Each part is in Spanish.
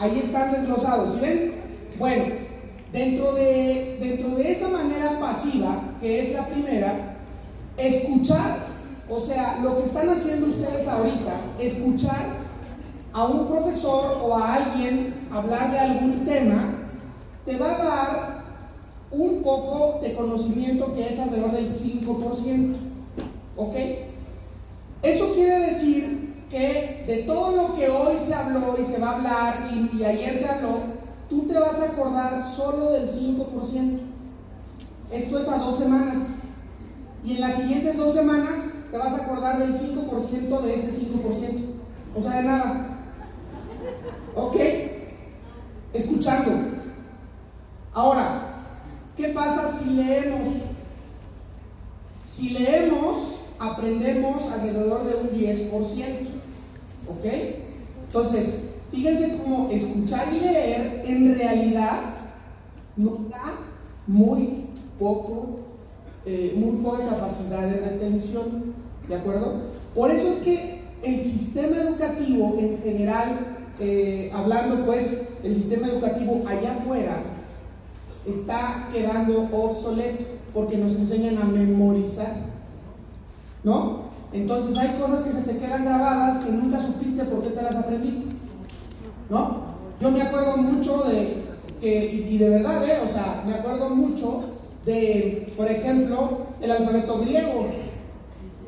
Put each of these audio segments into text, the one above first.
Ahí están desglosados, ¿sí ven? Bueno, dentro de, dentro de esa manera pasiva, que es la primera, escuchar, o sea, lo que están haciendo ustedes ahorita, escuchar a un profesor o a alguien hablar de algún tema, te va a dar un poco de conocimiento que es alrededor del 5%. ¿Ok? Eso quiere decir que de todo lo que hoy se habló y se va a hablar y, ayer se habló, tú te vas a acordar solo del 5%. Esto es a dos semanas. Y en las siguientes dos semanas te vas a acordar del 5% de ese 5%. O sea, de nada. ¿Ok? Escuchando. Ahora, ¿qué pasa si leemos? Si leemos, aprendemos alrededor de un 10%. ¿Ok? Entonces, fíjense cómo escuchar y leer en realidad nos da muy poco, eh, muy poca capacidad de retención. ¿De acuerdo? Por eso es que el sistema educativo en general, eh, hablando pues, el sistema educativo allá afuera, está quedando obsoleto porque nos enseñan a memorizar. ¿no? Entonces hay cosas que se te quedan grabadas que nunca supiste por qué te las aprendiste, ¿no? Yo me acuerdo mucho de que, y, de verdad, ¿eh? O sea, me acuerdo mucho de, por ejemplo, el alfabeto griego.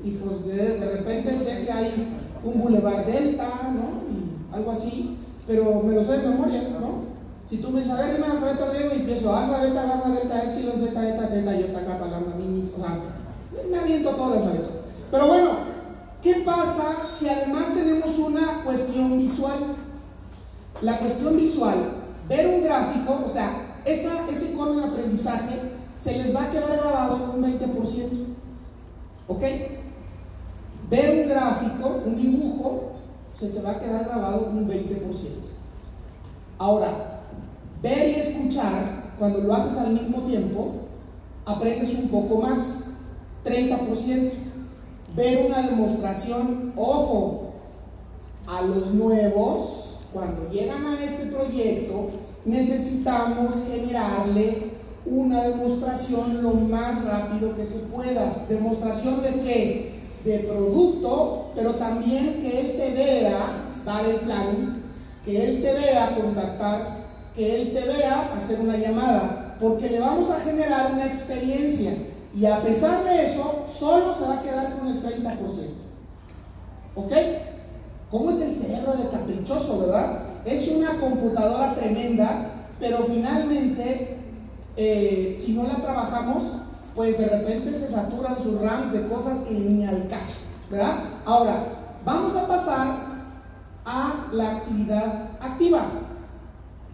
Y pues de, repente sé que hay un boulevard delta, ¿no? Y algo así, pero me lo sé de memoria, ¿no? Si tú me dices, a ver, dime el alfabeto griego y empiezo alfa, beta, gamma, delta, epsilon, zeta, eta, teta, iota, kappa, lambda, mini, o sea, me aviento todo el alfabeto. Pero bueno, ¿qué pasa si además tenemos una cuestión visual? La cuestión visual, ver un gráfico, o sea, ese icono de aprendizaje se les va a quedar grabado un 20%. ¿Ok? Ver un gráfico, un dibujo, se te va a quedar grabado un 20%. Ahora, ver y escuchar, cuando lo haces al mismo tiempo, aprendes un poco más, 30% ver una demostración, ojo, a los nuevos, cuando llegan a este proyecto, necesitamos generarle una demostración lo más rápido que se pueda. ¿Demostración de qué? De producto, pero también que él te vea dar el plan, que él te vea contactar, que él te vea hacer una llamada, porque le vamos a generar una experiencia. Y a pesar de eso, solo se va a quedar con el 30%. ¿Ok? ¿Cómo es el cerebro de caprichoso, verdad? Es una computadora tremenda, pero finalmente, eh, si no la trabajamos, pues de repente se saturan sus RAMs de cosas que ni al caso, ¿verdad? Ahora, vamos a pasar a la actividad activa.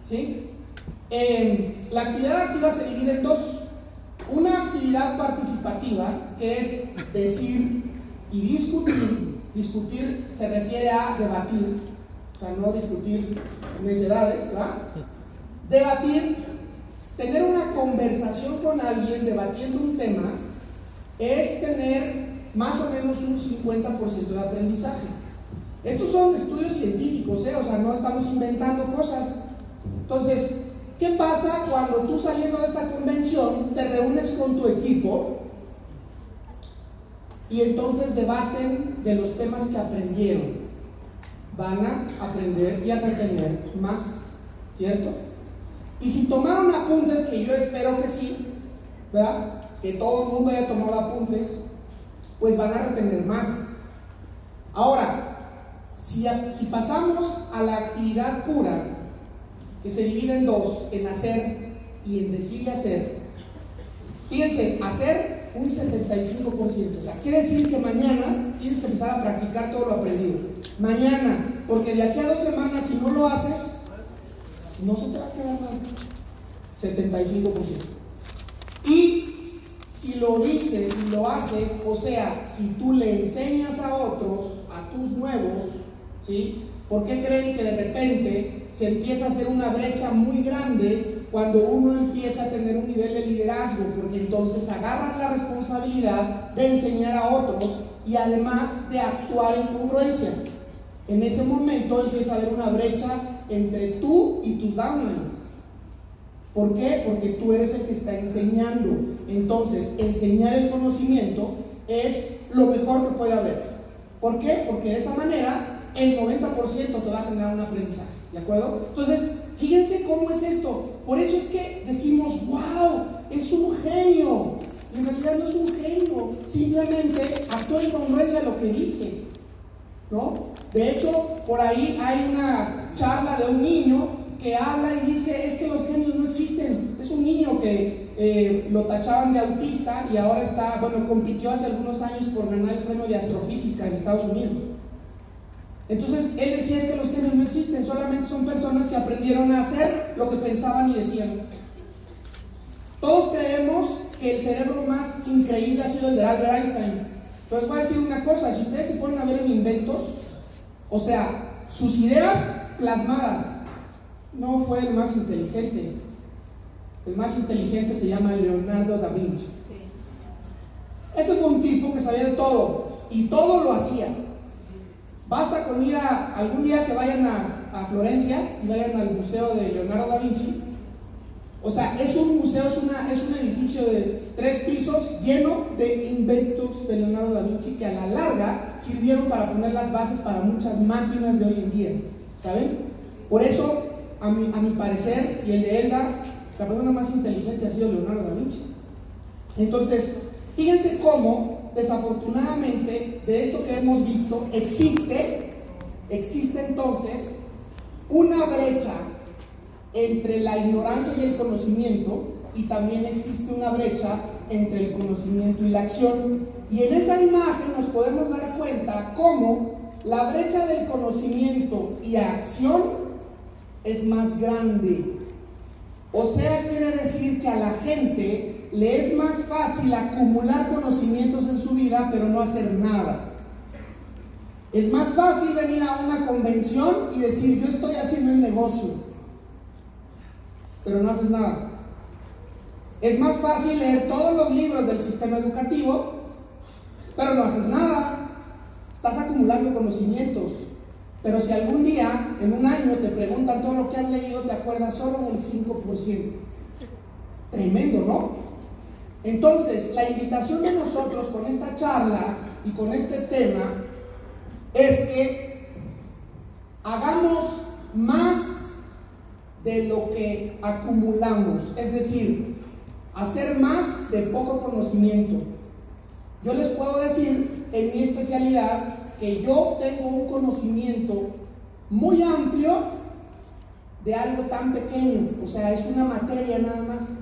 ¿Sí? Eh, la actividad activa se divide en dos. Una actividad participativa, que es decir y discutir, discutir se refiere a debatir, o sea, no discutir necedades, ¿verdad? Debatir, tener una conversación con alguien debatiendo un tema, es tener más o menos un 50% de aprendizaje. Estos son estudios científicos, ¿eh? o sea, no estamos inventando cosas. Entonces, ¿Qué pasa cuando tú saliendo de esta convención te reúnes con tu equipo y entonces debaten de los temas que aprendieron? Van a aprender y a retener más, ¿cierto? Y si tomaron apuntes, que yo espero que sí, ¿verdad? Que todo el mundo haya tomado apuntes, pues van a retener más. Ahora, si, si pasamos a la actividad pura, que se divide en dos, en hacer y en decir y hacer. Fíjense, hacer un 75%. O sea, quiere decir que mañana tienes que empezar a practicar todo lo aprendido. Mañana, porque de aquí a dos semanas, si no lo haces, no se te va a quedar mal. 75%. Y si lo dices y lo haces, o sea, si tú le enseñas a otros, a tus nuevos, ¿sí? ¿Por qué creen que de repente se empieza a hacer una brecha muy grande cuando uno empieza a tener un nivel de liderazgo? Porque entonces agarras la responsabilidad de enseñar a otros y además de actuar en congruencia. En ese momento empieza a haber una brecha entre tú y tus downlines. ¿Por qué? Porque tú eres el que está enseñando. Entonces, enseñar el conocimiento es lo mejor que puede haber. ¿Por qué? Porque de esa manera el 90% te va a generar un aprendizaje. ¿De acuerdo? Entonces, fíjense cómo es esto. Por eso es que decimos, wow, es un genio. Y en realidad no es un genio, simplemente actúa en congruencia a lo que dice. ¿No? De hecho, por ahí hay una charla de un niño que habla y dice, es que los genios no existen. Es un niño que eh, lo tachaban de autista y ahora está, bueno, compitió hace algunos años por ganar el premio de astrofísica en Estados Unidos. Entonces, él decía es que los genios no existen, solamente son personas que aprendieron a hacer lo que pensaban y decían. Todos creemos que el cerebro más increíble ha sido el de Albert Einstein. Pero les voy a decir una cosa, si ustedes se ponen a ver en inventos, o sea, sus ideas plasmadas, no fue el más inteligente. El más inteligente se llama Leonardo da Vinci. Ese fue un tipo que sabía de todo y todo lo hacía. Basta con ir a algún día que vayan a, Florencia y vayan al museo de Leonardo da Vinci. O sea, es un museo, es, una, es un edificio de tres pisos lleno de inventos de Leonardo da Vinci que a la larga sirvieron para poner las bases para muchas máquinas de hoy en día. ¿Saben? Por eso a mi, a mi parecer, y el de Elda, la persona más inteligente ha sido Leonardo da Vinci. Entonces, fíjense cómo, desafortunadamente, de esto que hemos visto, existe, existe entonces una brecha entre la ignorancia y el conocimiento, y también existe una brecha entre el conocimiento y la acción. Y en esa imagen nos podemos dar cuenta cómo la brecha del conocimiento y acción es más grande. O sea, quiere decir que a la gente le es más fácil acumular conocimientos en su vida, pero no hacer nada. Es más fácil venir a una convención y decir, yo estoy haciendo el negocio, pero no haces nada. Es más fácil leer todos los libros del sistema educativo, pero no haces nada. Estás acumulando conocimientos, pero si algún día, en un año, te preguntan todo lo que has leído, te acuerdas solo del 5%. Tremendo, ¿no? Entonces, la invitación de nosotros con esta charla y con este tema es que hagamos más de lo que acumulamos, es decir, hacer más de poco conocimiento. Yo les puedo decir en mi especialidad que yo tengo un conocimiento muy amplio de algo tan pequeño, o sea, es una materia nada más.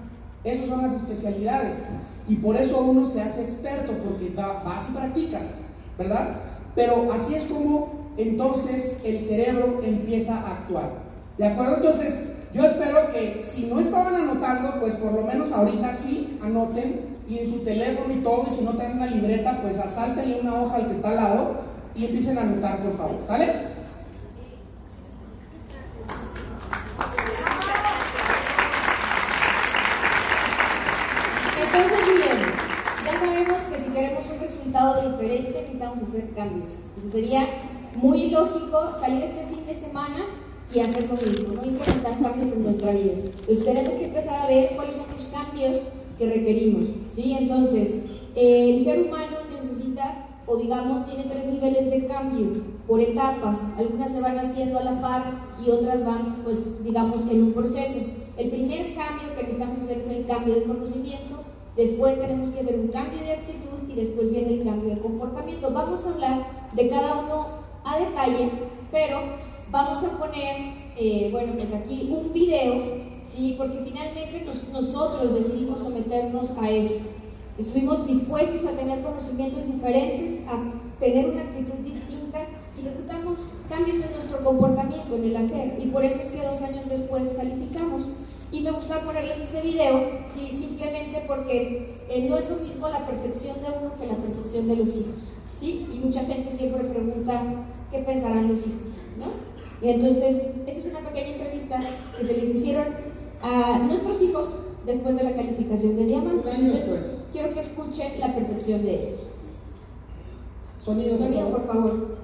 Esas son las especialidades. Y por eso uno se hace experto, porque vas y practicas, ¿verdad? Pero así es como entonces el cerebro empieza a actuar. ¿De acuerdo? Entonces, yo espero que si no estaban anotando, pues por lo menos ahorita sí anoten y en su teléfono y todo, y si no tienen una libreta, pues asáltenle una hoja al que está al lado y empiecen a anotar, por favor. ¿Sale? Entonces, bien, ya sabemos que si queremos un resultado diferente necesitamos hacer cambios. Entonces sería muy lógico salir este fin de semana y hacer lo mismo, no implementar cambios en nuestra vida. Entonces tenemos que empezar a ver cuáles son los cambios que requerimos. ¿sí? Entonces, el ser humano necesita o digamos tiene tres niveles de cambio por etapas. Algunas se van haciendo a la par y otras van, pues digamos, en un proceso. El primer cambio que necesitamos hacer es el cambio de conocimiento, después tenemos que hacer un cambio de actitud y después viene el cambio de comportamiento. Vamos a hablar de cada uno a detalle, pero vamos a poner, eh, bueno, pues aquí un video, ¿sí? Porque finalmente nosotros decidimos someternos a eso. Estuvimos dispuestos a tener conocimientos diferentes, a tener una actitud distinta y ejecutamos cambios en nuestro comportamiento, en el hacer. Y por eso es que dos años después calificamos. Y me gusta ponerles este video, sí, simplemente porque eh, no es lo mismo la percepción de uno que la percepción de los hijos. ¿sí? Y mucha gente siempre pregunta qué pensarán los hijos. ¿no? Y entonces, esta es una pequeña entrevista que se les hicieron a nuestros hijos después de la calificación de diamante. Entonces, quiero que escuchen la percepción de ellos. Sonido, Sonido por favor.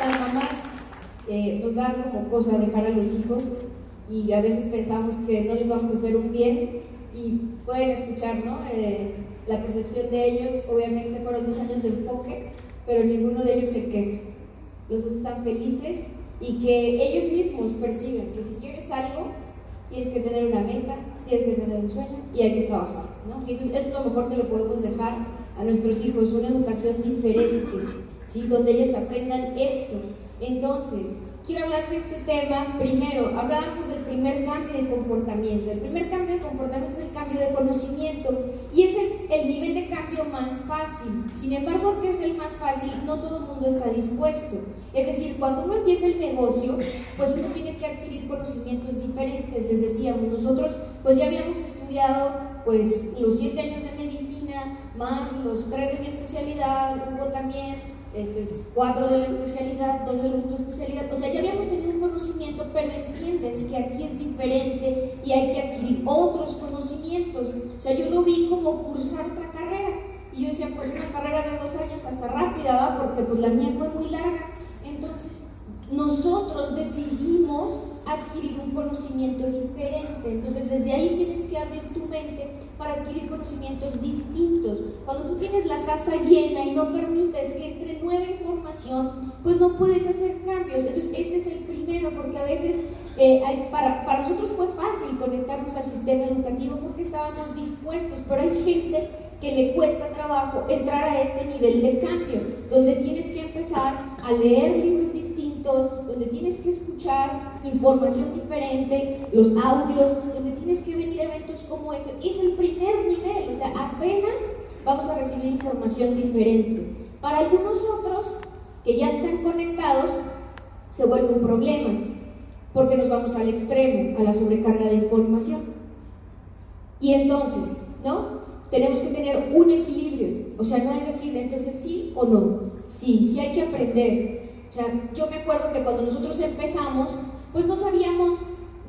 Las mamás eh, nos dan como cosa dejar a los hijos y a veces pensamos que no les vamos a hacer un bien y pueden escuchar ¿no? Eh, la percepción de ellos. Obviamente fueron dos años de enfoque, pero ninguno de ellos se queja. Los dos están felices y que ellos mismos perciben que si quieres algo, tienes que tener una meta, tienes que tener un sueño y hay que trabajar. ¿no? Y entonces eso es lo mejor que le podemos dejar a nuestros hijos, una educación diferente, ¿sí? donde ellos aprendan esto. Entonces, quiero hablar de este tema. Primero, hablábamos del primer cambio de comportamiento. El primer cambio de comportamiento es el cambio de conocimiento y es el, el nivel de cambio más fácil. Sin embargo, aunque es el más fácil, no todo el mundo está dispuesto. Es decir, cuando uno empieza el negocio, pues uno tiene que adquirir conocimientos diferentes. Les decíamos, nosotros pues ya habíamos estudiado pues los siete años de medicina, más los tres de mi especialidad, hubo también este, cuatro de la especialidad, dos de la subespecialidad, o sea, ya habíamos tenido un conocimiento, pero entiendes que aquí es diferente y hay que adquirir otros conocimientos. O sea, yo lo vi como cursar otra carrera. Y yo decía, pues una carrera de dos años hasta rápida, ¿va? Porque pues la mía fue muy larga. Entonces, nosotros decidimos adquirir un conocimiento diferente. Entonces desde ahí tienes que abrir tu mente para adquirir conocimientos distintos. Cuando tú tienes la casa llena y no permites que entre nueva información, pues no puedes hacer cambios. Entonces este es el primero porque a veces eh, para, para nosotros fue fácil conectarnos al sistema educativo porque estábamos dispuestos, pero hay gente que le cuesta trabajo entrar a este nivel de cambio, donde tienes que empezar a leer libros distintos, donde tienes que escuchar información diferente, los audios, donde tienes que venir a eventos como este. Es el primer nivel, o sea, apenas vamos a recibir información diferente. Para algunos otros que ya están conectados, se vuelve un problema, porque nos vamos al extremo, a la sobrecarga de información. Y entonces, ¿no? tenemos que tener un equilibrio. O sea, no es decir, entonces sí o no. Sí, sí hay que aprender. O sea, yo me acuerdo que cuando nosotros empezamos, pues no sabíamos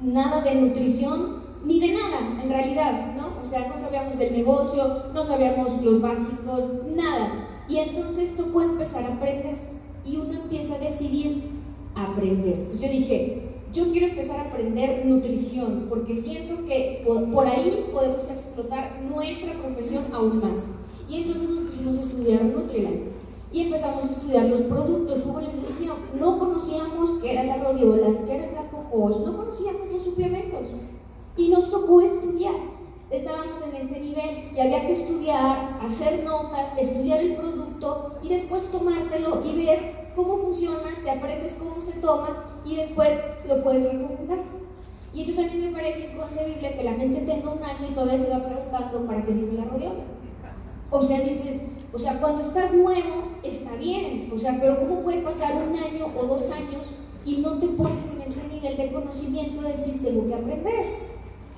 nada de nutrición ni de nada, en realidad, ¿no? O sea, no sabíamos del negocio, no sabíamos los básicos, nada. Y entonces tocó empezar a aprender. Y uno empieza a decidir aprender. Entonces yo dije, yo quiero empezar a aprender nutrición, porque siento que por, ahí podemos explotar nuestra profesión aún más. Y entonces nos pusimos a estudiar Nutriland y empezamos a estudiar los productos. Como les decía, no conocíamos qué era la rodiola, qué era la cojos, no conocíamos los suplementos. Y nos tocó estudiar. Estábamos en este nivel y había que estudiar, hacer notas, estudiar el producto y después tomártelo y ver cómo funciona, te aprendes cómo se toma y después lo puedes recomendar. Y entonces a mí me parece inconcebible que la gente tenga un año y todavía se va preguntando para qué sirve la rodiola. O sea, dices, o sea, cuando estás nuevo está bien, o sea, pero ¿cómo puede pasar un año o dos años y no te pones en este nivel de conocimiento de decir, tengo que aprender?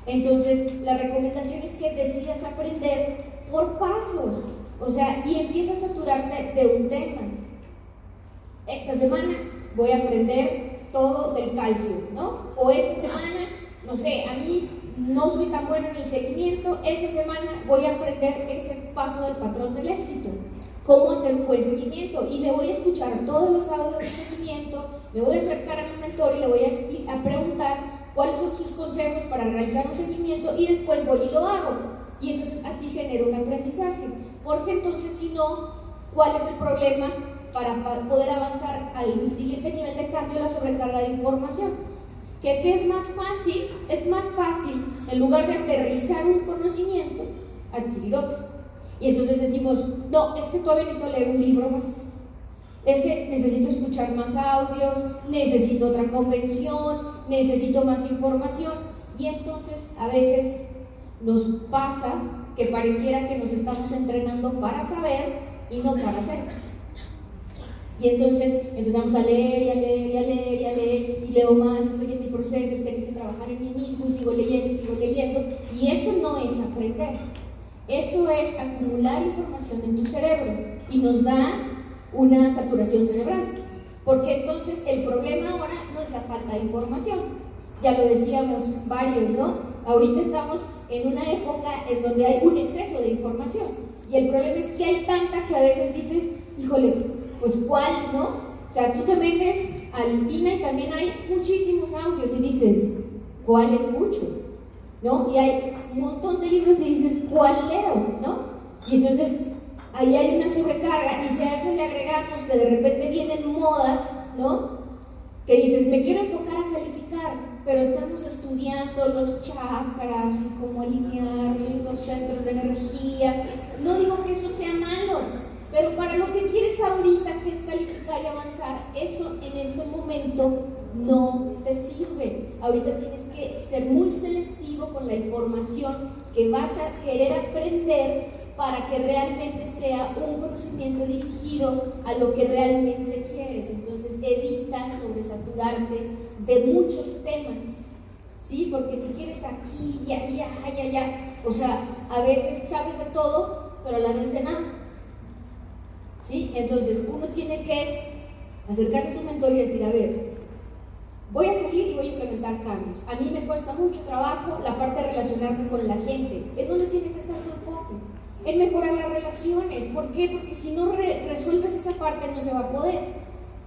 Entonces, la recomendación es que decidas aprender por pasos, o sea, y empiezas a saturarte de un tema. Esta semana voy a aprender todo del calcio, ¿no? O esta semana, no sé, a mí no soy tan bueno en el seguimiento, esta semana voy a aprender ese paso del patrón del éxito, cómo hacer un buen seguimiento y me voy a escuchar todos los audios de seguimiento, me voy a acercar a mi mentor y le voy a preguntar cuáles son sus consejos para realizar un seguimiento y después voy y lo hago. Y entonces así genero un aprendizaje, porque entonces si no, ¿cuál es el problema? para, poder avanzar al siguiente nivel de cambio, la sobrecarga de información. ¿Qué, ¿Qué es más fácil? Es más fácil, en lugar de aterrizar un conocimiento, adquirir otro. Y entonces decimos, no, es que todavía necesito leer un libro más. Es que necesito escuchar más audios, necesito otra convención, necesito más información. Y entonces a veces nos pasa que pareciera que nos estamos entrenando para saber y no para hacer. Y entonces empezamos a leer y a leer y a leer y a leer y leo más, estoy en mi proceso, es que trabajar en mí mismo y sigo leyendo y sigo leyendo. Y eso no es aprender, eso es acumular información en tu cerebro y nos da una saturación cerebral. Porque entonces el problema ahora no es la falta de información, ya lo decíamos varios, ¿no? Ahorita estamos en una época en donde hay un exceso de información y el problema es que hay tanta que a veces dices, híjole, pues cuál, ¿no? O sea, tú te metes al INA y también hay muchísimos audios y dices, ¿cuál escucho? ¿No? Y hay un montón de libros y dices, ¿cuál leo? ¿No? Y entonces ahí hay una sobrecarga y si a eso le agregamos que de repente vienen modas, ¿no? Que dices, me quiero enfocar a calificar, pero estamos estudiando los chakras y cómo alinear los centros de energía. No digo que eso sea malo, pero para lo que quieres ahorita, que es calificar y avanzar, eso en este momento no te sirve. Ahorita tienes que ser muy selectivo con la información que vas a querer aprender para que realmente sea un conocimiento dirigido a lo que realmente quieres. Entonces evita sobresaturarte de muchos temas, ¿sí? Porque si quieres aquí y allá, y allá, o sea, a veces sabes de todo, pero a la vez de nada. ¿sí? Entonces uno tiene que acercarse a su mentor y decir, a ver, voy a salir y voy a implementar cambios. A mí me cuesta mucho trabajo la parte de relacionarme con la gente. ¿En dónde tiene que estar enfoque? En mejorar las relaciones. ¿Por qué? Porque si no resuelves esa parte no se va a poder.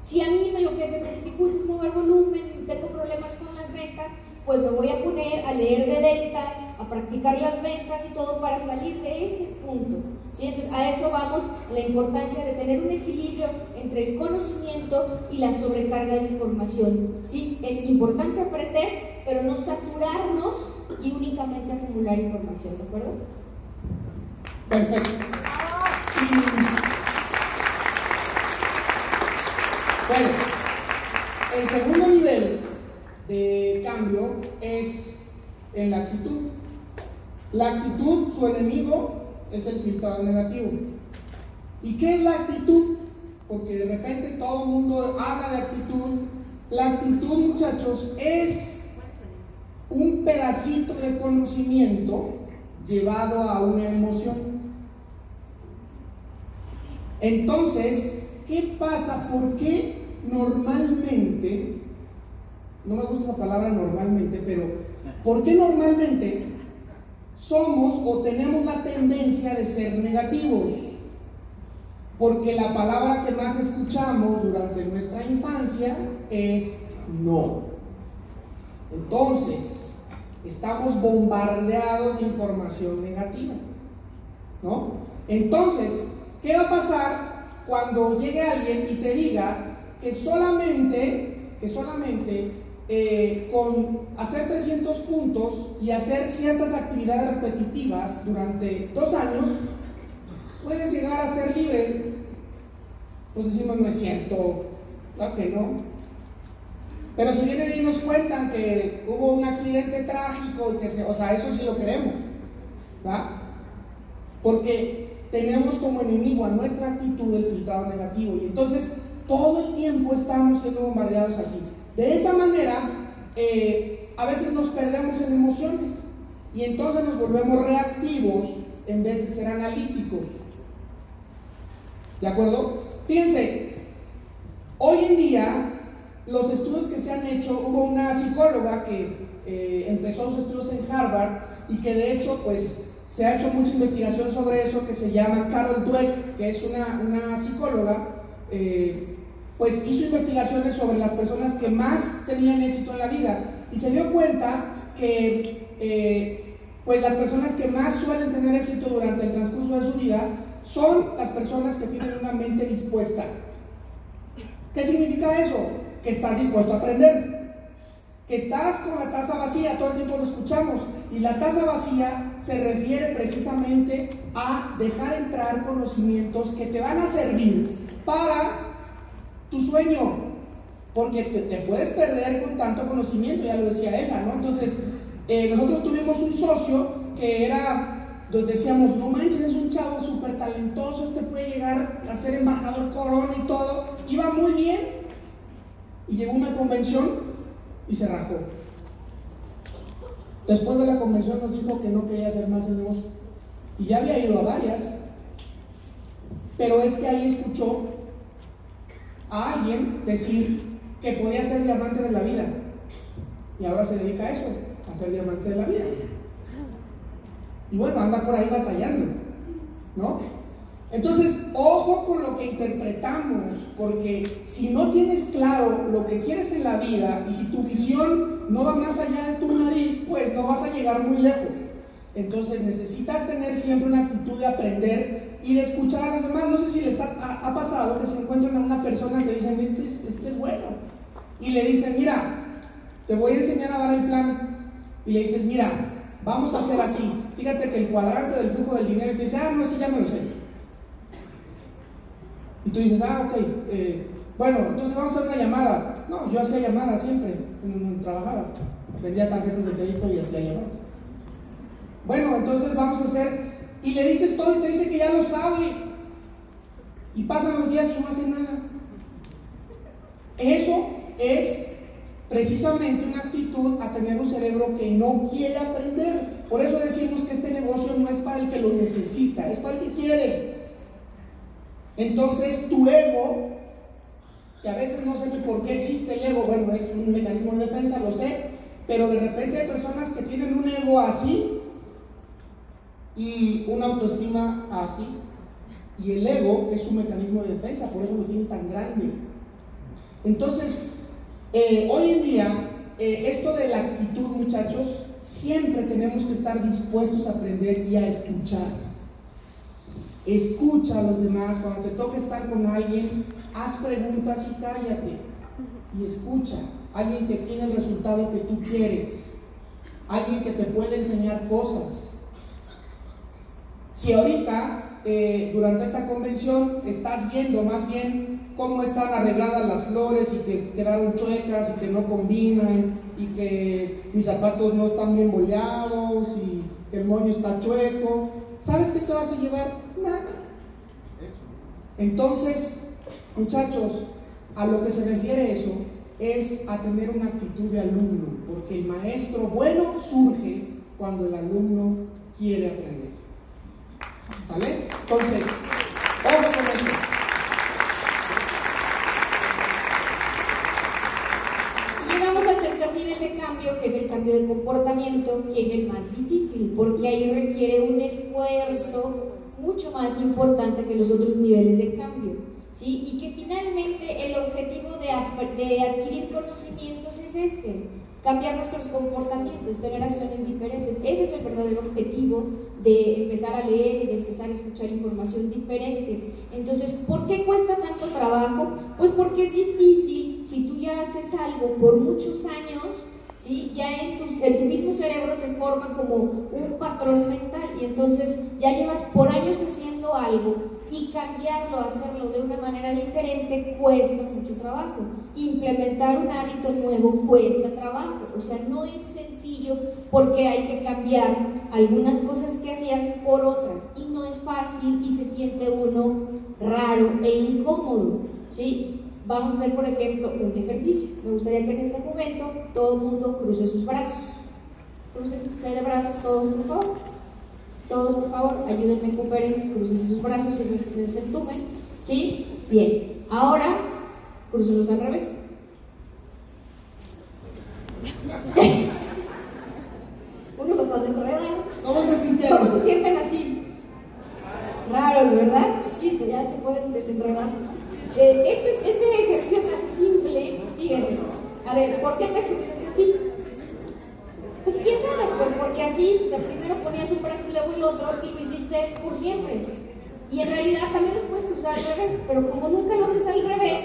Si a mí me lo que se me dificulta es mover volumen, tengo problemas con las ventas, pues me voy a poner a leer de ventas, a practicar las ventas y todo para salir de ese punto. ¿sí? Entonces a eso vamos, la importancia de tener un equilibrio entre el conocimiento y la sobrecarga de información. ¿sí? Es importante aprender, pero no saturarnos y únicamente acumular información, ¿de acuerdo? Perfecto. Y, bueno, el segundo nivel de cambio es en la actitud. La actitud, su enemigo, es el filtrado negativo. ¿Y qué es la actitud? Porque de repente todo el mundo habla de actitud. La actitud, muchachos, es un pedacito de conocimiento llevado a una emoción. Entonces, ¿qué pasa? ¿Por qué normalmente no me gusta esa palabra normalmente, pero ¿por qué normalmente somos o tenemos la tendencia de ser negativos? Porque la palabra que más escuchamos durante nuestra infancia es no. Entonces, estamos bombardeados de información negativa. ¿No? Entonces, ¿qué va a pasar cuando llegue alguien y te diga que solamente, que solamente eh, con hacer 300 puntos y hacer ciertas actividades repetitivas durante dos años, puedes llegar a ser libre. Pues decimos, no es cierto, claro que no. Pero si vienen y nos cuentan que hubo un accidente trágico y que se, o sea, eso sí lo queremos, ¿va? Porque tenemos como enemigo a nuestra actitud el filtrado negativo y entonces todo el tiempo estamos siendo bombardeados así. De esa manera, eh, a veces nos perdemos en emociones y entonces nos volvemos reactivos en vez de ser analíticos. ¿De acuerdo? Fíjense, hoy en día los estudios que se han hecho, hubo una psicóloga que eh, empezó sus estudios en Harvard y que de hecho pues se ha hecho mucha investigación sobre eso que se llama Carol Dweck, que es una, una psicóloga eh, pues hizo investigaciones sobre las personas que más tenían éxito en la vida y se dio cuenta que eh, pues las personas que más suelen tener éxito durante el transcurso de su vida son las personas que tienen una mente dispuesta. ¿Qué significa eso? Que estás dispuesto a aprender, que estás con la taza vacía, todo el tiempo lo escuchamos, y la taza vacía se refiere precisamente a dejar entrar conocimientos que te van a servir para tu sueño, porque te, puedes perder con tanto conocimiento, ya lo decía ella, ¿no? Entonces, eh, nosotros tuvimos un socio que era, donde decíamos, no manches, es un chavo súper talentoso, este puede llegar a ser embajador corona y todo, iba muy bien, y llegó una convención y se rajó. Después de la convención nos dijo que no quería hacer más negocio. Y ya había ido a varias. Pero es que ahí escuchó a alguien decir que podía ser diamante de la vida. Y ahora se dedica a eso, a ser diamante de la vida. Y bueno, anda por ahí batallando, ¿no? Entonces, ojo con lo que interpretamos, porque si no tienes claro lo que quieres en la vida y si tu visión no va más allá de tu nariz, pues no vas a llegar muy lejos. Entonces necesitas tener siempre una actitud de aprender y de escuchar a los demás. No sé si les ha, pasado que se encuentran a una persona que dicen, este es, este es bueno. Y le dicen, mira, te voy a enseñar a dar el plan. Y le dices, mira, vamos a hacer así. Fíjate que el cuadrante del flujo del dinero, te dice, ah, no, sí, ya me lo sé. Y tú dices, ah, ok, eh, bueno, entonces vamos a hacer una llamada. No, yo hacía llamadas siempre, en, trabajaba. Vendía tarjetas de crédito y hacía llamadas. Bueno, entonces vamos a hacer, y le dices todo y te dice que ya lo sabe. Y pasan los días y no hace nada. Eso es precisamente una actitud a tener un cerebro que no quiere aprender. Por eso decimos que este negocio no es para el que lo necesita, es para el que quiere. Entonces tu ego, que a veces no sé ni por qué existe el ego, bueno, es un mecanismo de defensa, lo sé, pero de repente hay personas que tienen un ego así y una autoestima así. Y el ego es un mecanismo de defensa, por eso lo tiene tan grande. Entonces, eh, hoy en día, eh, esto de la actitud, muchachos, siempre tenemos que estar dispuestos a aprender y a escuchar. Escucha a los demás, cuando te toque estar con alguien, haz preguntas y cállate. Y escucha. Alguien que tiene el resultado que tú quieres. Alguien que te puede enseñar cosas. Si ahorita, eh, durante esta convención, estás viendo más bien cómo están arregladas las flores y que quedaron chuecas y que no combinan y que mis zapatos no están bien boleados y que el moño está chueco, ¿sabes qué te vas a llevar? Nada. Entonces, muchachos, a lo que se refiere eso es a tener una actitud de alumno, porque el maestro bueno surge cuando el alumno quiere aprender. ¿Sale? Entonces, ojo con eso. Y llegamos al tercer nivel de cambio, que es el cambio de comportamiento, que es el más difícil, porque ahí requiere un esfuerzo mucho más importante que los otros niveles de cambio. ¿sí? Y que finalmente el objetivo de, de adquirir conocimientos es este, cambiar nuestros comportamientos, tener acciones diferentes. Ese es el verdadero objetivo de empezar a leer y de empezar a escuchar información diferente. Entonces, ¿por qué cuesta tanto trabajo? Pues porque es difícil, si tú ya haces algo por muchos años, ¿sí? ya en, tu mismo cerebro se forma como un patrón mental y entonces ya llevas por años haciendo algo y cambiarlo, hacerlo de una manera diferente cuesta mucho trabajo. Implementar un hábito nuevo cuesta trabajo, o sea, no es sencillo porque hay que cambiar algunas cosas que hacías por otras y no es fácil y se siente uno raro e incómodo, ¿sí? Vamos a hacer, por ejemplo, un ejercicio. Me gustaría que en este momento todo el mundo cruce sus brazos. Crucen de brazos todos, por favor. Todos, por favor, ayúdenme, recuperen, crucen sus brazos, sirven que se desentumen. ¿Sí? Bien. Ahora, crucenlos al revés. Unos hasta se enredan. ¿Cómo se sintieron? ¿Cómo se sienten así? Raros, ¿verdad? Listo, ya se pueden desenredar. Eh, este, este ejercicio tan simple, fíjense, a ver, ¿por qué te cruzas así? Pues quién sabe, pues porque así, o sea, primero ponías un brazo y luego el otro y lo hiciste por siempre. Y en realidad también los puedes cruzar al revés, pero como nunca lo haces al revés,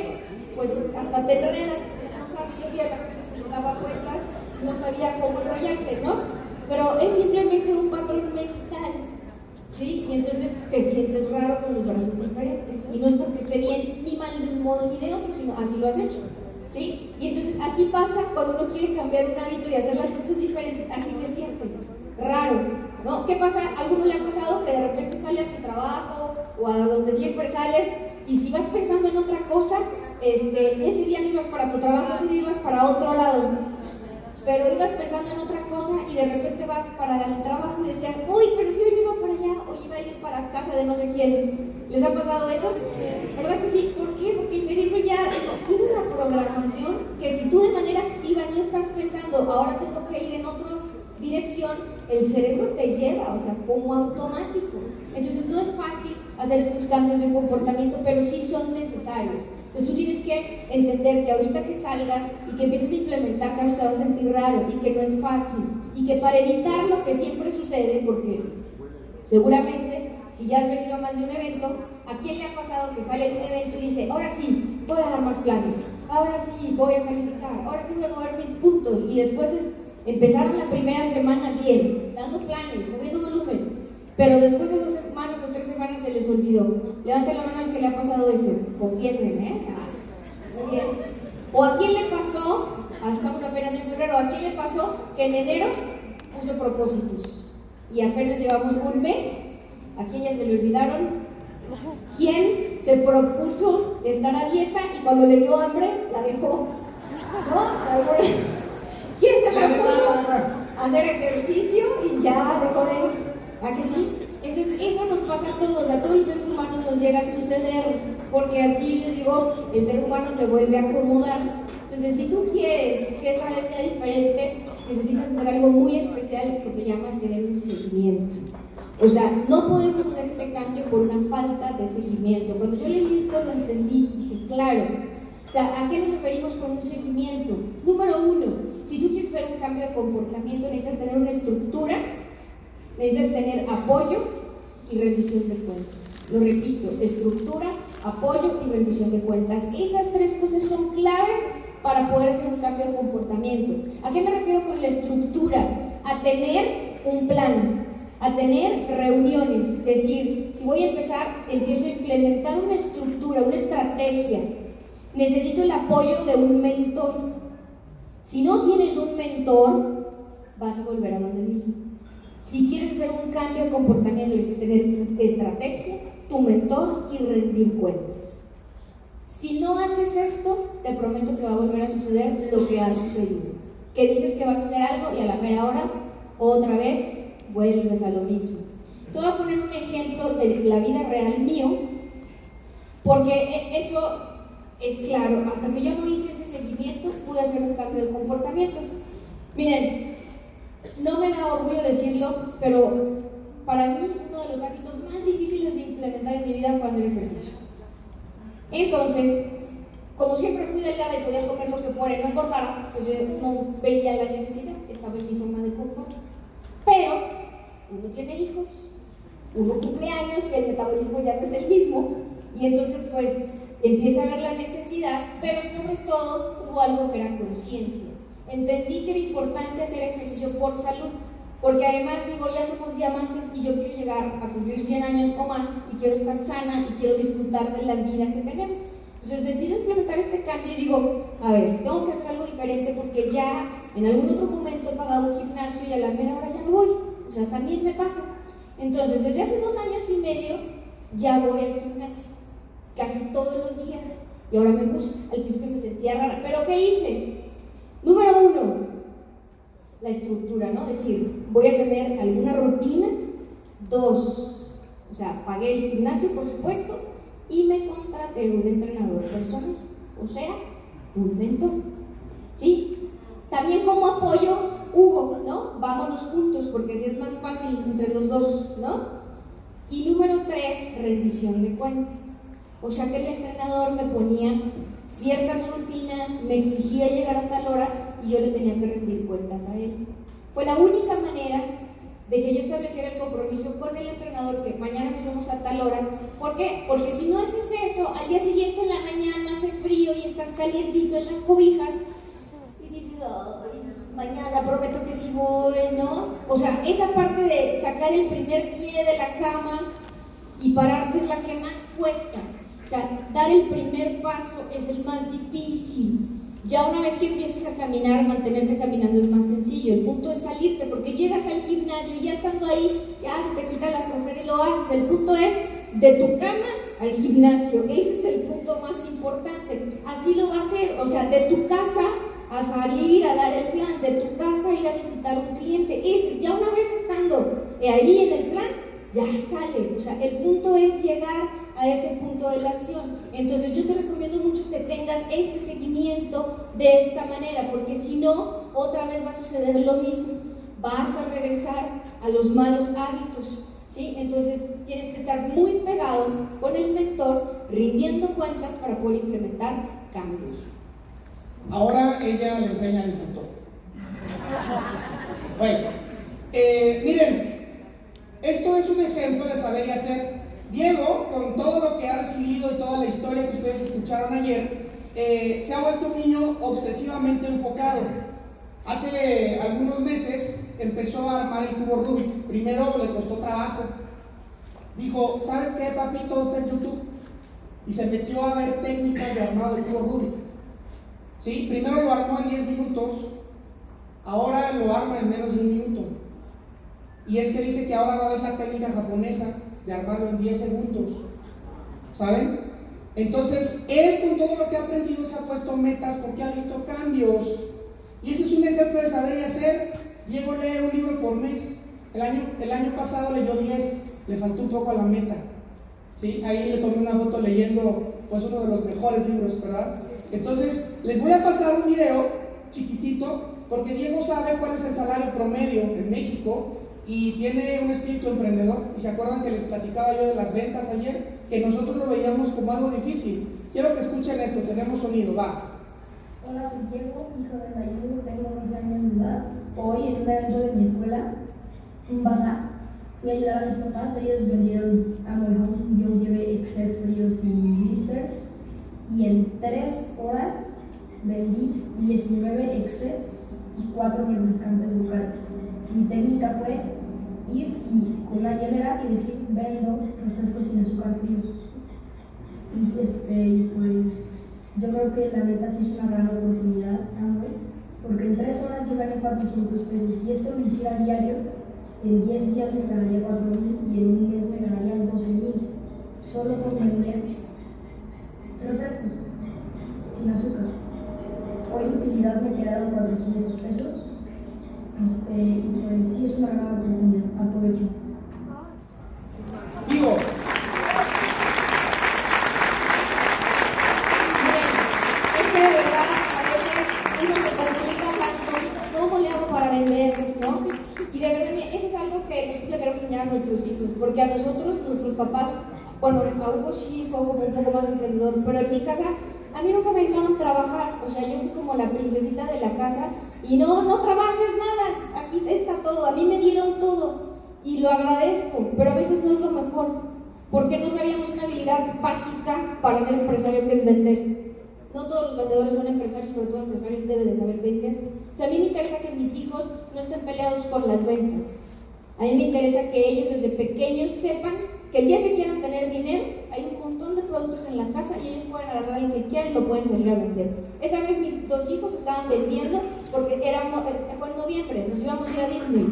pues hasta te enredas, no sabes, yo ya daba vueltas, no sabía cómo enrollarse, ¿no? Pero es simplemente un patrón mental ¿sí? Y entonces te sientes raro con los brazos diferentes. Y no es porque esté bien ni mal de un modo ni de otro, sino así lo has hecho, ¿sí? Y entonces así pasa cuando uno quiere cambiar un hábito y hacer las cosas diferentes, así te sientes raro, ¿no? ¿Qué pasa? ¿A alguno le ha pasado que de repente sale a su trabajo o a donde siempre sales y si vas pensando en otra cosa, este, ese día no ibas para tu trabajo, ese día ibas para otro lado, pero ibas pensando en otra cosa y de repente vas para el trabajo y decías, uy, pero si hoy iba para allá, hoy iba a ir para casa de no sé quién. ¿Les ha pasado eso? ¿Verdad que sí? ¿Por qué? Porque el cerebro ya tiene una programación que si tú de manera activa no estás pensando, ahora tengo que ir en otra dirección, el cerebro te lleva, o sea, como automático. Entonces no es fácil hacer estos cambios de comportamiento, pero sí son necesarios. Entonces tú tienes que entender que ahorita que salgas y que empieces a implementar cambios te vas a sentir raro y que no es fácil. Y que para evitar lo que siempre sucede, porque seguramente si ya has venido a más de un evento, ¿a quién le ha pasado que sale de un evento y dice, ahora sí, voy a dar más planes, ahora sí, voy a calificar, ahora sí voy a mover mis puntos y después empezaron la primera semana bien, dando planes, moviendo pero después de dos semanas o tres semanas se les olvidó. Levanten la mano al que le ha pasado eso. Confiesen, ¿eh? Muy bien. ¿O a quién le pasó? Ah, estamos apenas en febrero. ¿A quién le pasó que en enero puso propósitos? Y apenas llevamos un mes. ¿A quién ya se le olvidaron? ¿Quién se propuso estar a dieta y cuando le dio hambre la dejó? ¿No? ¿Quién se propuso hacer ejercicio y ya dejó de ¿A que sí? Entonces, eso nos pasa a todos, a todos los seres humanos nos llega a suceder, porque así les digo, el ser humano se vuelve a acomodar. Entonces, si tú quieres que esta vez sea diferente, necesitas hacer algo muy especial que se llama tener un seguimiento. O sea, no podemos hacer este cambio por una falta de seguimiento. Cuando yo leí esto lo entendí, dije, claro, O sea, ¿a qué nos referimos con un seguimiento? Número uno, si tú quieres hacer un cambio de comportamiento, necesitas tener una estructura, necesitas tener apoyo y rendición de cuentas. Lo repito, estructura, apoyo y rendición de cuentas. Esas tres cosas son claves para poder hacer un cambio de comportamiento. ¿A qué me refiero con la estructura? A tener un plan, a tener reuniones, es decir, si voy a empezar, empiezo a implementar una estructura, una estrategia. Necesito el apoyo de un mentor. Si no tienes un mentor, vas a volver a donde mismo. Si quieres hacer un cambio de comportamiento, tener estrategia, tu mentor y rendir cuentas. Si no haces esto, te prometo que va a volver a suceder lo que ha sucedido. Que dices que vas a hacer algo y a la mera hora, otra vez, vuelves a lo mismo. Te voy a poner un ejemplo de la vida real mío, porque e, eso es claro. Hasta que yo no hice ese seguimiento, pude hacer un cambio de comportamiento. Miren, no me da orgullo decirlo, pero para mí uno de los hábitos más difíciles de implementar en mi vida fue hacer ejercicio. Entonces, como siempre fui delgada y podía comer lo que fuera y no engordara, pues yo no veía la necesidad, estaba en mi zona de confort. Pero uno tiene hijos, uno cumple años, que el metabolismo ya no es el mismo, y entonces pues empieza a ver la necesidad, pero sobre todo hubo algo que era conciencia. Entendí que era importante hacer ejercicio por salud, porque además digo, ya somos diamantes y yo quiero llegar a cumplir 100 años o más y quiero estar sana y quiero disfrutar de la vida que tenemos. Entonces decido implementar este cambio y digo, a ver, tengo que hacer algo diferente porque ya en algún otro momento he pagado un gimnasio y a la mera hora ya no voy. O sea, también me pasa. Entonces, desde hace dos años y medio ya voy al gimnasio, casi todos los días. Y ahora me gusta. Al principio me sentía rara. ¿Pero qué hice? Número uno, la estructura, ¿no? Es decir, voy a tener alguna rutina. Dos, o sea, pagué el gimnasio, por supuesto, y me contraté un entrenador personal, o sea, un mentor. ¿Sí? También como apoyo, Hugo, ¿no? Vámonos juntos, porque así es más fácil entre los dos, ¿no? Y número tres, rendición de cuentas. O sea que el entrenador me ponía ciertas rutinas, me exigía llegar a tal hora y yo le tenía que rendir cuentas a él. Fue la única manera de que yo estableciera el compromiso con el entrenador que mañana nos vamos a tal hora. ¿Por qué? Porque si no haces eso, al día siguiente en la mañana hace frío y estás calientito en las cobijas y dices, Ay, mañana prometo que sí voy, ¿no? O sea, esa parte de sacar el primer pie de la cama y pararte es la que más cuesta. O sea, dar el primer paso es el más difícil. Ya una vez que empieces a caminar, mantenerte caminando es más sencillo. El punto es salirte, porque llegas al gimnasio y ya estando ahí, ya se te quita la flojera y lo haces. El punto es de tu cama al gimnasio. Ese es el punto más importante. Así lo va a hacer. O sea, de tu casa a salir a dar el plan, de tu casa ir a visitar un cliente. Ese es, ya una vez estando ahí en el plan, ya sale. O sea, el punto es llegar a ese punto de la acción. Entonces yo te recomiendo mucho que tengas este seguimiento de esta manera, porque si no, otra vez va a suceder lo mismo. Vas a regresar a los malos hábitos. ¿sí? Entonces tienes que estar muy pegado con el mentor, rindiendo cuentas para poder implementar cambios. Ahora ella le enseña al instructor. Bueno, eh, miren, esto es un ejemplo de saber y hacer. Diego, con todo lo que ha recibido y toda la historia que ustedes escucharon ayer, eh, se ha vuelto un niño obsesivamente enfocado. Hace algunos meses empezó a armar el cubo Rubik. Primero le costó trabajo. Dijo, ¿sabes qué, papi? Todo está en YouTube. Y se metió a ver técnicas de armado del cubo Rubik. ¿Sí? Primero lo armó en 10 minutos, ahora lo arma en menos de un minuto. Y es que dice que ahora va a ver la técnica japonesa de armarlo en 10 segundos. ¿Saben? Entonces, él con todo lo que ha aprendido se ha puesto metas porque ha visto cambios. Y ese es un ejemplo de saber y hacer. Diego lee un libro por mes. El año, el año pasado leyó 10, le faltó un poco a la meta. ¿Sí? Ahí le tomé una foto leyendo pues uno de los mejores libros, ¿verdad? Entonces, les voy a pasar un video chiquitito, porque Diego sabe cuál es el salario promedio en México y tiene un espíritu emprendedor. ¿Y se acuerdan que les platicaba yo de las ventas ayer? que nosotros lo veíamos como algo difícil. Quiero que escuchen esto, tenemos sonido, va. Hola, soy Diego, hijo de Nayu, tengo 11 años de edad. Hoy en un evento de mi escuela, un bazar, fui a ayudar a mis papás, ellos vendieron a mi home, yo llevé excess fríos y blisters y en 3 horas vendí 19 excess y 4 refrescantes bucales. Mi técnica fue ir y con una hielera y decir vendo refrescos sin azúcar frío. Y este, pues yo creo que la neta sí es una gran oportunidad, porque en tres horas yo gané 400 pesos. Y esto lo hiciera diario, en 10 días me ganaría 4 mil y en un mes me ganaría 12 mil. Solo por vender refrescos, sin azúcar. Hoy de utilidad me quedaron 400 pesos. Este, y pues sí es una gran oportunidad, aprovecho. Digo, Bien, es que de verdad a veces uno se complica tanto, ¿cómo le hago para vender? ¿no? Y de verdad, mira, eso es algo que nosotros le queremos enseñar a nuestros hijos, porque a nosotros, nuestros papás, bueno, a Hugo sí fue como un poco más emprendedor, pero en mi casa, a mí nunca me dejaron trabajar, o sea, yo fui como la princesita de la casa, y no, no trabajes nada, aquí está todo, a mí me dieron todo, y lo agradezco, pero a veces no es lo mejor, porque no sabíamos una habilidad básica para ser empresario que es vender. No todos los vendedores son empresarios, pero todo empresario debe de saber vender. O sea, a mí me interesa que mis hijos no estén peleados con las ventas. A mí me interesa que ellos desde pequeños sepan que el día que quieran tener dinero, hay un de productos en la casa y ellos pueden agarrar el que quieran y lo pueden salir a vender. Esa vez mis dos hijos estaban vendiendo porque era, fue en noviembre, nos íbamos a ir a Disney.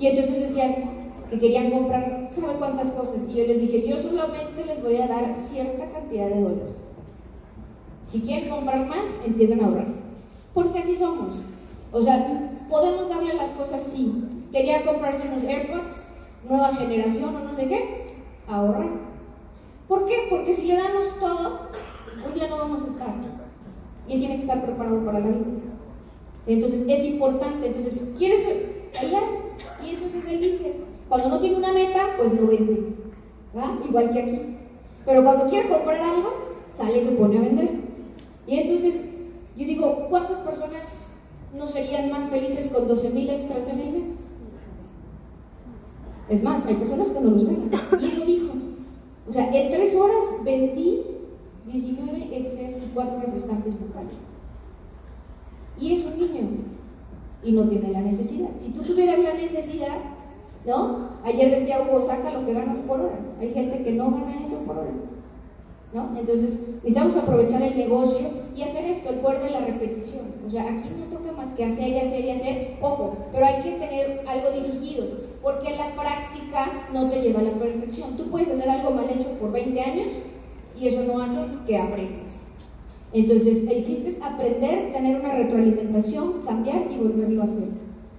Y entonces decían, que querían comprar sabe cuántas cosas. Y yo les dije, yo solamente les voy a dar cierta cantidad de dólares. Si quieren comprar más, empiezan a ahorrar. Porque así somos. O sea, podemos darle las cosas sí. Quería comprarse unos AirPods, nueva generación o no sé qué, ahorrar. ¿Por qué? Porque si le damos todo, un día no vamos a estar. Y él tiene que estar preparado para la vida. Entonces es importante. Entonces, ¿quieres allá? Y entonces él dice, cuando no tiene una meta, pues no vende. Igual que aquí. Pero cuando quiere comprar algo, sale y se pone a vender. Y entonces, yo digo, ¿cuántas personas no serían más felices con 12 mil extras en el? Es más, hay personas que no los ven. Y él lo dijo. O sea, en tres horas vendí 19 extras y 4 refrescantes bucales. Y es un niño. Y no tiene la necesidad. Si tú tuvieras la necesidad, ¿no? Ayer decía Hugo, saca lo que ganas por hora. Hay gente que no gana eso por hora. ¿No? Entonces, necesitamos aprovechar el negocio y hacer esto, el poder de la repetición. O sea, aquí no toca más que hacer y hacer y hacer, ojo, pero hay que tener algo dirigido, porque la práctica no te lleva a la perfección. Tú puedes hacer algo mal hecho por 20 años y eso no hace que aprendas. Entonces, el chiste es aprender, tener una retroalimentación, cambiar y volverlo a hacer.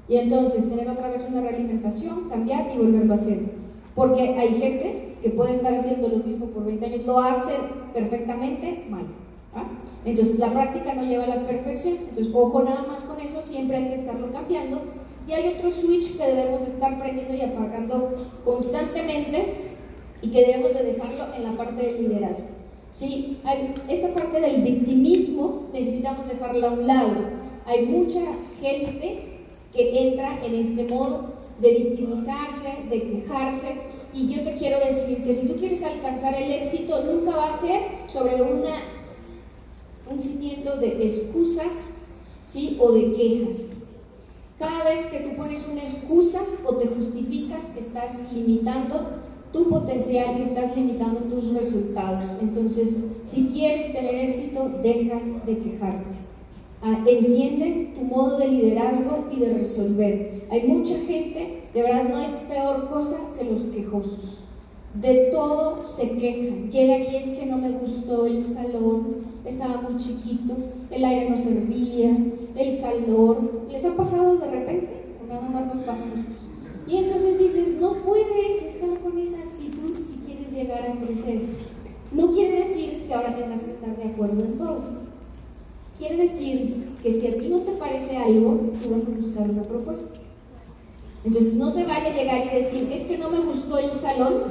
Y entonces tener otra vez una realimentación, cambiar y volverlo a hacer. Porque hay gente que puede estar haciendo lo mismo por 20 años, lo hace perfectamente mal. Entonces la práctica no lleva a la perfección, entonces ojo nada más con eso, siempre hay que estarlo cambiando. Y hay otro switch que debemos estar prendiendo y apagando constantemente y que debemos de dejarlo en la parte del liderazgo. ¿Sí? Esta parte del victimismo necesitamos dejarla a un lado. Hay mucha gente que entra en este modo de victimizarse, de quejarse. Y yo te quiero decir que si tú quieres alcanzar el éxito, nunca va a ser sobre una, un cimiento de excusas ¿sí? o de quejas. Cada vez que tú pones una excusa o te justificas, estás limitando tu potencial y estás limitando tus resultados. Entonces, si quieres tener éxito, deja de quejarte. Ah, enciende tu modo de liderazgo y de resolver. Hay mucha gente, de verdad no hay peor cosa que los quejosos. De todo se quejan. Llegan y es que no me gustó el salón, estaba muy chiquito, el aire no servía, el calor. ¿Les ha pasado de repente? Nada más nos pasa nosotros. Y entonces dices, no puedes estar con esa actitud si quieres llegar a crecer. No quiere decir que ahora tengas que estar de acuerdo en todo Quiere decir que si a ti no te parece algo, tú vas a buscar una propuesta. Entonces no se vale llegar y decir, es que no me gustó el salón.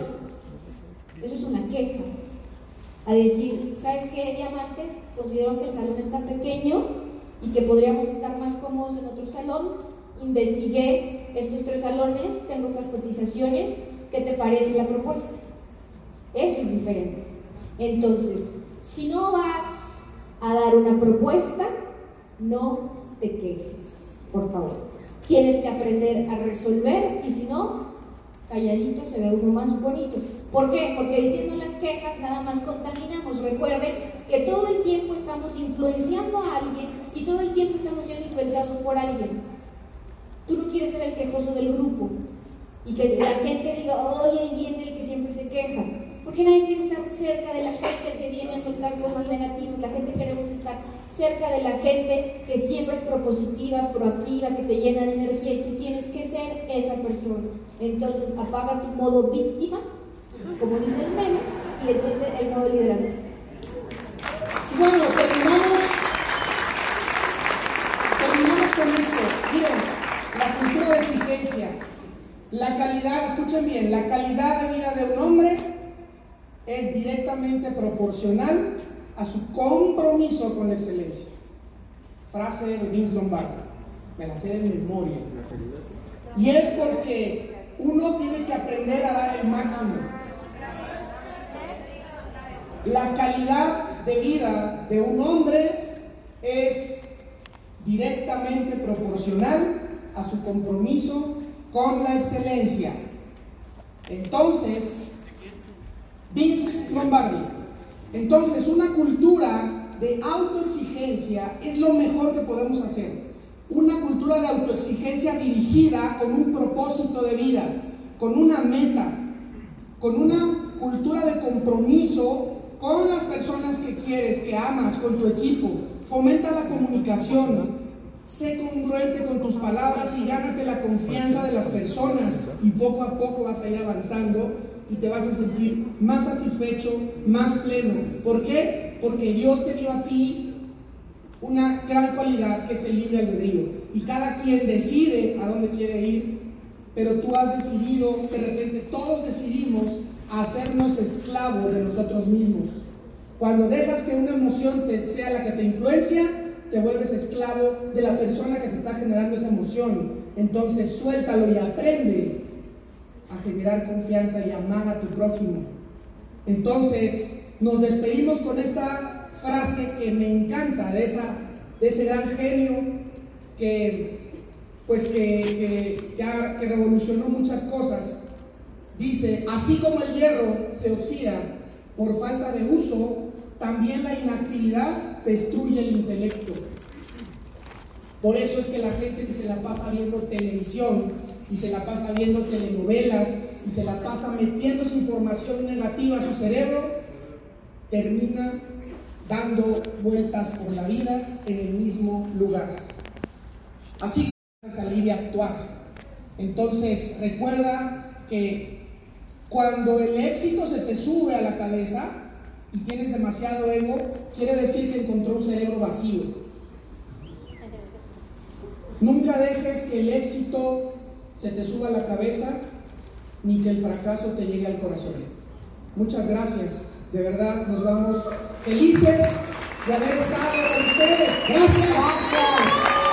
Eso es una queja. a decir, ¿sabes qué, Diamante? Considero que el salón está pequeño y que podríamos estar más cómodos en otro salón. Investigué estos tres salones, tengo estas cotizaciones, ¿qué te parece la propuesta? Eso es diferente. Entonces, si no vas a dar una propuesta, no te quejes, por favor. Tienes que aprender a resolver y si no, calladito se ve uno más bonito. ¿Por qué? Porque diciendo las quejas nada más contaminamos. Recuerden que todo el tiempo estamos influenciando a alguien y todo el tiempo estamos siendo influenciados por alguien. Tú no quieres ser el quejoso del grupo y que la gente diga, oye, viene el que siempre se queja. Porque nadie quiere estar cerca de la gente que viene a soltar cosas negativas. La gente queremos estar cerca de la gente que siempre es propositiva, proactiva, que te llena de energía y tú tienes que ser esa persona. Entonces apaga tu modo víctima, como dice el meme, y enciende el modo liderazgo. Y bueno, terminamos, terminamos con esto. Miren, la cultura de exigencia, la calidad, escuchen bien, la calidad de vida de un hombre es directamente proporcional a su compromiso con la excelencia. Frase de Vince Lombardi, me la sé de memoria. Y es porque uno tiene que aprender a dar el máximo. La calidad de vida de un hombre es directamente proporcional a su compromiso con la excelencia. Entonces, Vince Lombardi. Entonces, una cultura de autoexigencia es lo mejor que podemos hacer. Una cultura de autoexigencia dirigida con un propósito de vida, con una meta, con una cultura de compromiso con las personas que quieres, que amas, con tu equipo. Fomenta la comunicación, sé congruente con tus palabras y gánate la confianza de las personas y poco a poco vas a ir avanzando y te vas a sentir más satisfecho, más pleno. ¿Por qué? Porque Dios te dio a ti una gran cualidad que es el libre albedrío. Y cada quien decide a dónde quiere ir, pero tú has decidido, de repente todos decidimos hacernos esclavos de nosotros mismos. Cuando dejas que una emoción te, sea la que te influencia, te vuelves esclavo de la persona que te está generando esa emoción. Entonces suéltalo y aprende a generar confianza y amar a tu prójimo. Entonces, nos despedimos con esta frase que me encanta de, esa, de ese gran genio que, pues que, que revolucionó muchas cosas. Dice, así como el hierro se oxida por falta de uso, también la inactividad destruye el intelecto. Por eso es que la gente que se la pasa viendo televisión y se la pasa viendo telenovelas y se la pasa metiendo su información negativa a su cerebro, termina dando vueltas por la vida en el mismo lugar. Así que salir y actuar. Entonces, recuerda que cuando el éxito se te sube a la cabeza y tienes demasiado ego, quiere decir que encontró un cerebro vacío. Nunca dejes que el éxito se te suba la cabeza ni que el fracaso te llegue al corazón. Muchas gracias. De verdad, nos vamos felices de haber estado con ustedes. Gracias. gracias.